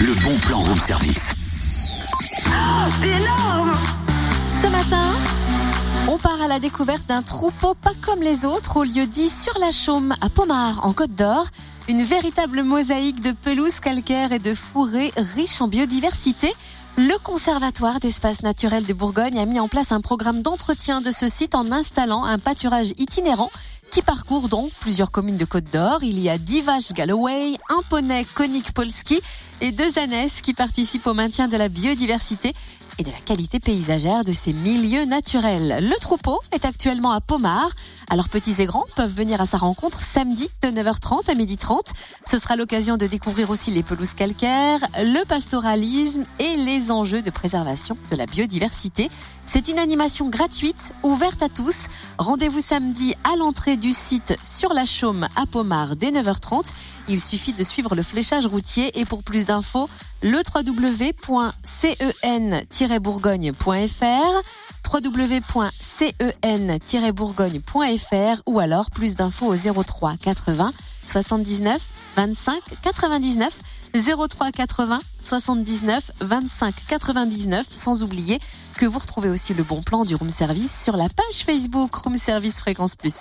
le bon plan room service. C'est énorme Ce matin, on part à la découverte d'un troupeau pas comme les autres au lieu dit sur la Chaume à Pomard en Côte d'Or. Une véritable mosaïque de pelouse calcaire et de fourrés riche en biodiversité. Le Conservatoire d'espaces naturels de Bourgogne a mis en place un programme d'entretien de ce site en installant un pâturage itinérant qui parcourt donc plusieurs communes de Côte d'Or. Il y a 10 vaches Galloway, un poney Konik Polski et deux ânesses qui participent au maintien de la biodiversité et de la qualité paysagère de ces milieux naturels. Le troupeau est actuellement à Pomard. Alors petits et grands peuvent venir à sa rencontre samedi de 9h30 à 12h30. Ce sera l'occasion de découvrir aussi les pelouses calcaires, le pastoralisme et les enjeux de préservation de la biodiversité. C'est une animation gratuite, ouverte à tous. Rendez-vous samedi à l'entrée du site sur la Chaume à Pomard dès 9h30. Il suffit de suivre le fléchage routier et pour plus d'infos, le www.cen-bourgogne.fr www.cen-bourgogne.fr ou alors plus d'infos au 03 80 79 25 99 03 80 79 25 99 sans oublier que vous retrouvez aussi le bon plan du room service sur la page Facebook Room Service Fréquence Plus.